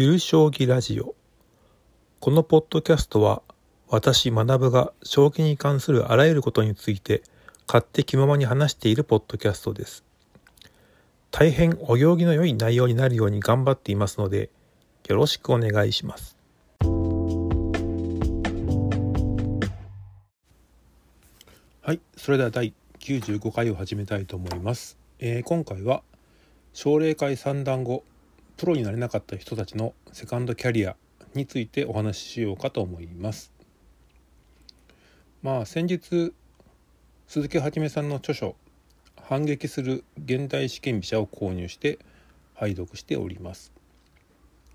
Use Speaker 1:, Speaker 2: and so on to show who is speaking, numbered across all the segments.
Speaker 1: ゆる将棋ラジオ。このポッドキャストは私学が将棋に関するあらゆることについて勝手気ままに話しているポッドキャストです。大変お行儀の良い内容になるように頑張っていますのでよろしくお願いします。はいそれでは第95回を始めたいと思います、えー、今回は奨励会三段後プロになれなかった人たちのセカンドキャリアについてお話ししようかと思います。まあ先日鈴木はじめさんの著書「反撃する現代試験飛車」を購入して拝読しております。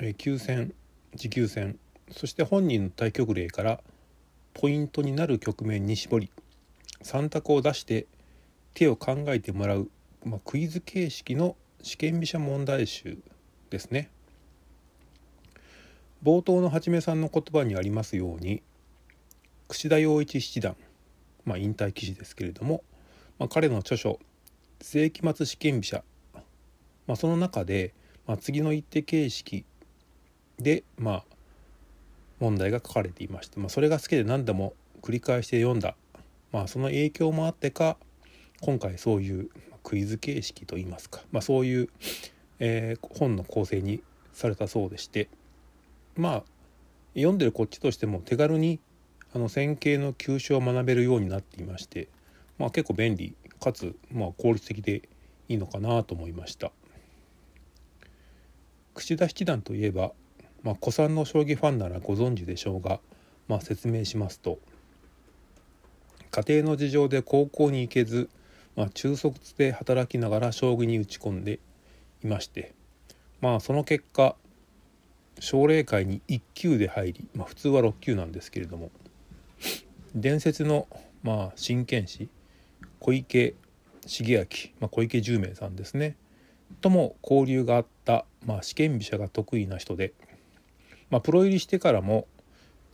Speaker 1: え急戦持久戦そして本人の対局例からポイントになる局面に絞り3択を出して手を考えてもらう、まあ、クイズ形式の試験飛車問題集ですね。冒頭のはじめさんの言葉にありますように櫛田洋一七段、まあ、引退棋士ですけれども、まあ、彼の著書「世紀末試験飛車」まあ、その中で、まあ、次の一手形式で、まあ、問題が書かれていまして、まあ、それが好きで何度も繰り返して読んだ、まあ、その影響もあってか今回そういうクイズ形式といいますか、まあ、そういう、えー、本の構成にされたそうでしてまあ読んでるこっちとしても手軽にあの線形の急所を学べるようになっていまして、まあ、結構便利かつ、まあ、効率的でいいのかなと思いました。櫛田七段といえばまあ、古参の将棋ファンならご存知でしょうが、まあ、説明しますと家庭の事情で高校に行けず、まあ、中卒で働きながら将棋に打ち込んでいましてまあその結果奨励会に1級で入り、まあ、普通は6級なんですけれども伝説のまあ真剣士小池茂明、まあ、小池十明さんですねとも交流があった、まあ、試験飛車が得意な人でまあ、プロ入りしてからも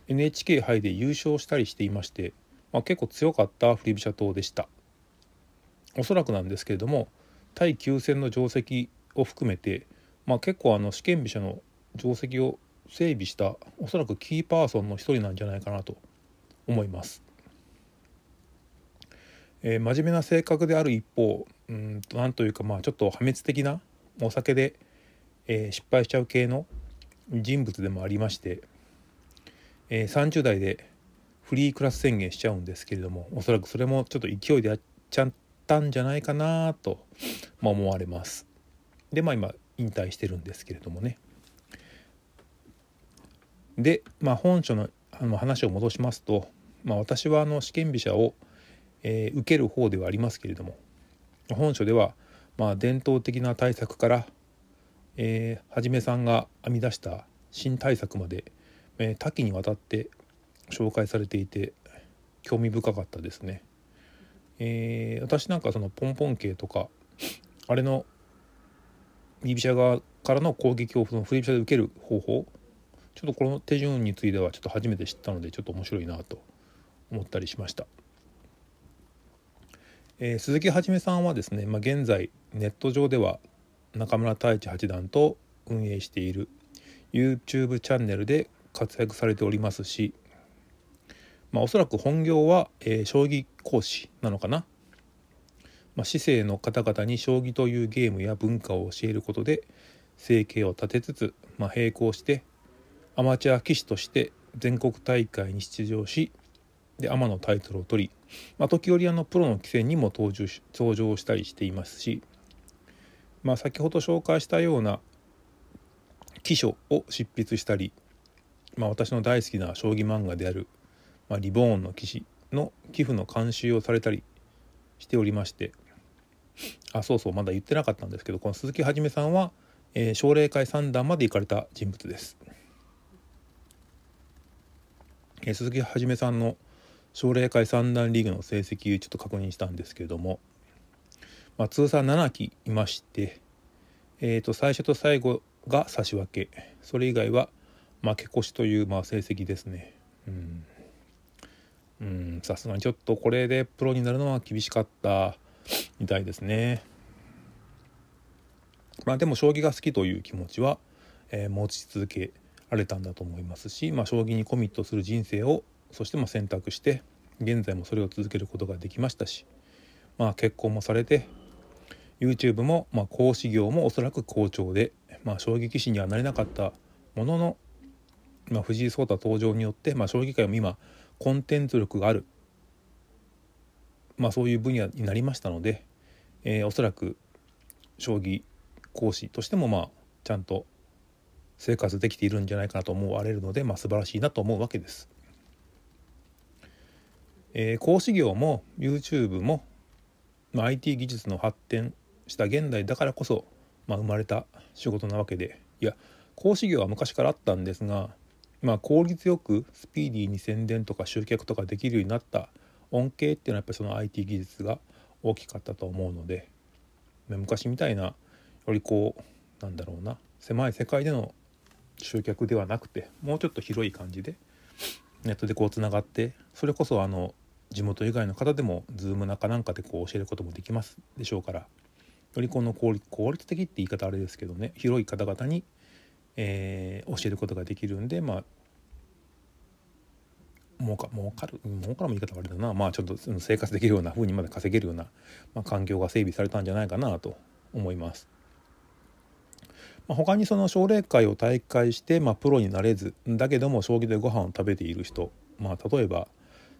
Speaker 1: NHK 杯で優勝したりしていまして、まあ、結構強かった振り飛車党でした。おそらくなんですけれども対9戦の定石を含めて、まあ、結構あの試験飛車の定石を整備したおそらくキーパーソンの一人なんじゃないかなと思います。えー、真面目な性格である一方うんとなんというかまあちょっと破滅的なお酒で、えー、失敗しちゃう系の人物でもありまして、えー、30代でフリークラス宣言しちゃうんですけれどもおそらくそれもちょっと勢いでやっちゃったんじゃないかなと、まあ、思われます。でまあ今引退してるんですけれどもね。で、まあ、本書のあの話を戻しますと、まあ、私はあの試験飛車を、えー、受ける方ではありますけれども本書ではまあ伝統的な対策からえー、はじめさんが編み出した新対策まで、えー、多岐にわたって紹介されていて興味深かったですね。えー、私なんかそのポンポン系とかあれの居飛車側からの攻撃をその振り飛車で受ける方法ちょっとこの手順についてはちょっと初めて知ったのでちょっと面白いなと思ったりしました。えー、鈴木はじめさんはですね、まあ、現在ネット上では中村太一八段と運営している YouTube チャンネルで活躍されておりますし、まあ、おそらく本業は、えー、将棋講師なのかな、まあ、市政の方々に将棋というゲームや文化を教えることで生計を立てつつ、まあ、並行してアマチュア棋士として全国大会に出場しでアマのタイトルを取り、まあ、時折あのプロの棋戦にも登場し登場したりしていますしまあ、先ほど紹介したような記書を執筆したり、まあ、私の大好きな将棋漫画である、まあ、リボーンの騎士の寄付の監修をされたりしておりましてあそうそうまだ言ってなかったんですけどこの鈴木はじめさんは、えー、奨励会三段まで行かれた人物です。えー、鈴木はじめさんの奨励会三段リーグの成績ちょっと確認したんですけれどもまあ、通算7期いまして、えー、と最初と最後が差し分けそれ以外は負け越しというまあ成績ですね。うんさすがにちょっとこれでプロになるのは厳しかったみたいですね。まあでも将棋が好きという気持ちは、えー、持ち続けられたんだと思いますし、まあ、将棋にコミットする人生をそしてま選択して現在もそれを続けることができましたし、まあ、結婚もされて YouTube もま講師業もおそらく好調で、まあ、将棋棋士にはなれなかったものの、まあ、藤井聡太登場によって、まあ、将棋界も今コンテンツ力がある、まあ、そういう分野になりましたので、えー、おそらく将棋講師としてもまあちゃんと生活できているんじゃないかなと思われるので、まあ、素晴らしいなと思うわけです。えー、講師業も YouTube も、まあ、IT 技術の発展した現代だからこそ、まあ、生まれた仕事なわけでいや講師業は昔からあったんですが、まあ、効率よくスピーディーに宣伝とか集客とかできるようになった恩恵っていうのはやっぱりその IT 技術が大きかったと思うので昔みたいなよりこうなんだろうな狭い世界での集客ではなくてもうちょっと広い感じでネットでこうつながってそれこそあの地元以外の方でも Zoom 中なんかでこう教えることもできますでしょうからよりこの効率効率的って言い方あれですけどね広い方々に、えー、教えることができるんでまあ儲か儲かる儲かるも言い方悪いだなまあちょっと生活できるような風にまで稼げるような、まあ、環境が整備されたんじゃないかなと思います。まあ、他にその奨励会を大会して、まあ、プロになれずだけども将棋でご飯を食べている人、まあ、例えば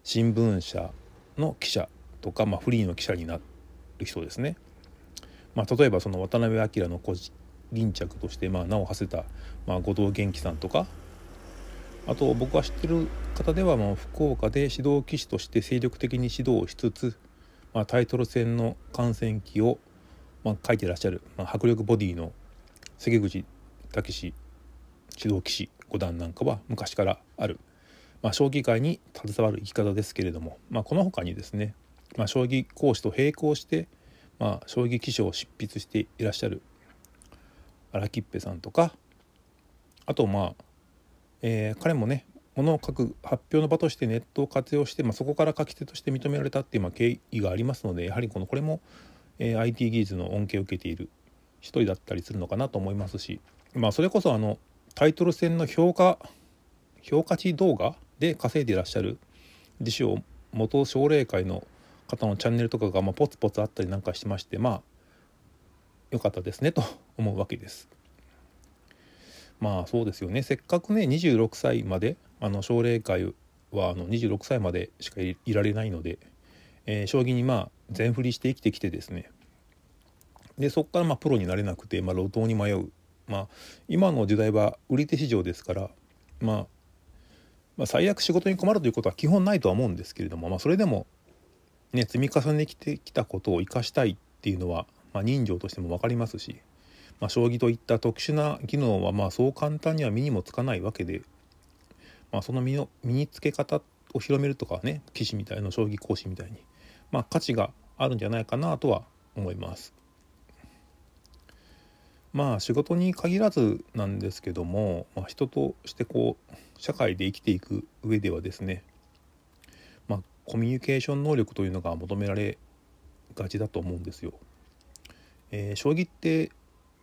Speaker 1: 新聞社の記者とか、まあ、フリーの記者になる人ですね。まあ、例えばその渡辺明の個人着としてまあ名を馳せた、まあ、後藤元気さんとかあと僕が知ってる方ではもう福岡で指導棋士として精力的に指導しつつ、まあ、タイトル戦の観戦記を、まあ、書いてらっしゃる、まあ、迫力ボディの関口武史指導棋士五段なんかは昔からある、まあ、将棋界に携わる生き方ですけれども、まあ、この他にですね、まあ、将棋講師と並行して、まあ、将棋棋書を執筆していらっしゃる荒木っぺさんとかあとまあえー、彼もねものを書く発表の場としてネットを活用して、まあ、そこから書き手として認められたっていうまあ経緯がありますのでやはりこのこれも、えー、IT 技術の恩恵を受けている一人だったりするのかなと思いますし、まあ、それこそあのタイトル戦の評価評価値動画で稼いでいらっしゃる自称元奨励会の方のチャンネルとかがまあポツポツあったりなんかしてましてまあ良かったですねと思うわけです。まあそうですよね。せっかくね26歳まであの奨励会はあの26歳までしかいられないので、えー、将棋にまあ全振りして生きてきてですね。でそこからまあプロになれなくて、まあ、路頭に迷う、まあ、今の時代は売り手市場ですから、まあ、まあ最悪仕事に困るということは基本ないとは思うんですけれども、まあ、それでも、ね、積み重ねてきたことを生かしたいっていうのは、まあ、人情としても分かりますしまあ、将棋といった特殊な技能はまあそう簡単には身にもつかないわけで、まあ、その身の身につけ方を広めるとかね棋士みたいな将棋講師みたいに、まあ、価値があるんじゃないかなとは思います。まあ仕事に限らずなんですけども、まあ、人としてこう社会で生きていく上ではですね、まあ、コミュニケーション能力というのが求められがちだと思うんですよ。えー、将棋って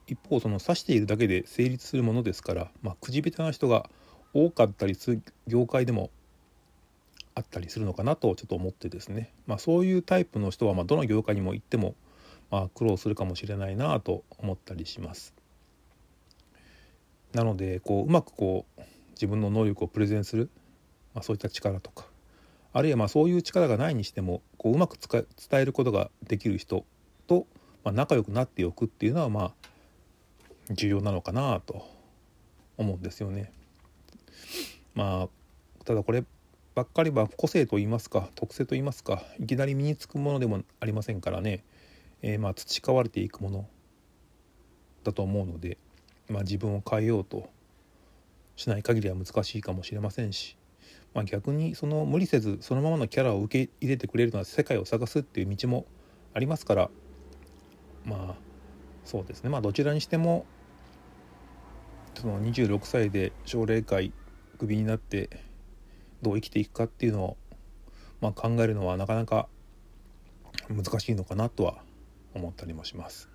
Speaker 1: 一方その指しているだけで成立するものですから、まあ、くじべたな人が多かったりする業界でもあったりするのかなとちょっと思ってですね、まあ、そういうタイプの人はまどの業界にも行ってもまあ苦労するかもしれないなと思ったりします。なのでこううまくこう自分の能力をプレゼンする、まあ、そういった力とかあるいはまあそういう力がないにしてもこううまく伝えることができる人と、まあ、仲良くなっておくっていうのはまあ重要なのかなと思うんですよね。まあただこればっかりは個性と言いますか特性と言いますかいきなり身につくものでもありませんからね、えー、まあ培われていくものだと思うので、まあ、自分を変えようとしない限りは難しいかもしれませんし、まあ、逆にその無理せずそのままのキャラを受け入れてくれるのは世界を探すっていう道もありますからまあそうですねまあどちらにしてもその26歳で奨励会クビになってどう生きていくかっていうのを、まあ、考えるのはなかなか難しいのかなとは思ったりもします。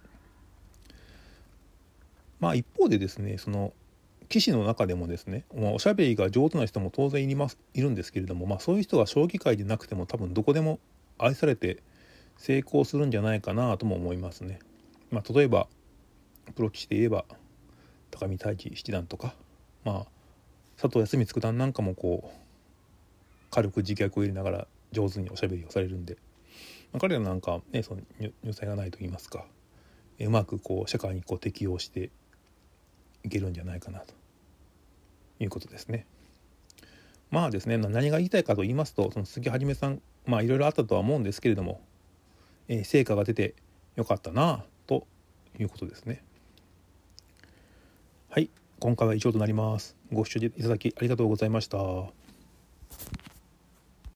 Speaker 1: まあ一方でですねその棋士の中でもですね、まあ、おしゃべりが上手な人も当然いますいるんですけれども、まあ、そういう人は将棋界でなくても多分どこでも愛されて成功するんじゃないかなとも思いますね。まあ、例えばプロ棋士で言えば高見太一七段とか、まあ、佐藤康光九段なんかもこう軽く自虐を入れながら上手におしゃべりをされるんで、まあ、彼らなんかねその入才がないと言いますかうまくこう社会にこう適応していけるんじゃないかなということですね。まあですね何が言いたいかと言いますとその杉はじめさんまあいろいろあったとは思うんですけれども、えー、成果が出てよかったなということですね。はい今回は以上となります。ご視聴いただきありがとうございました。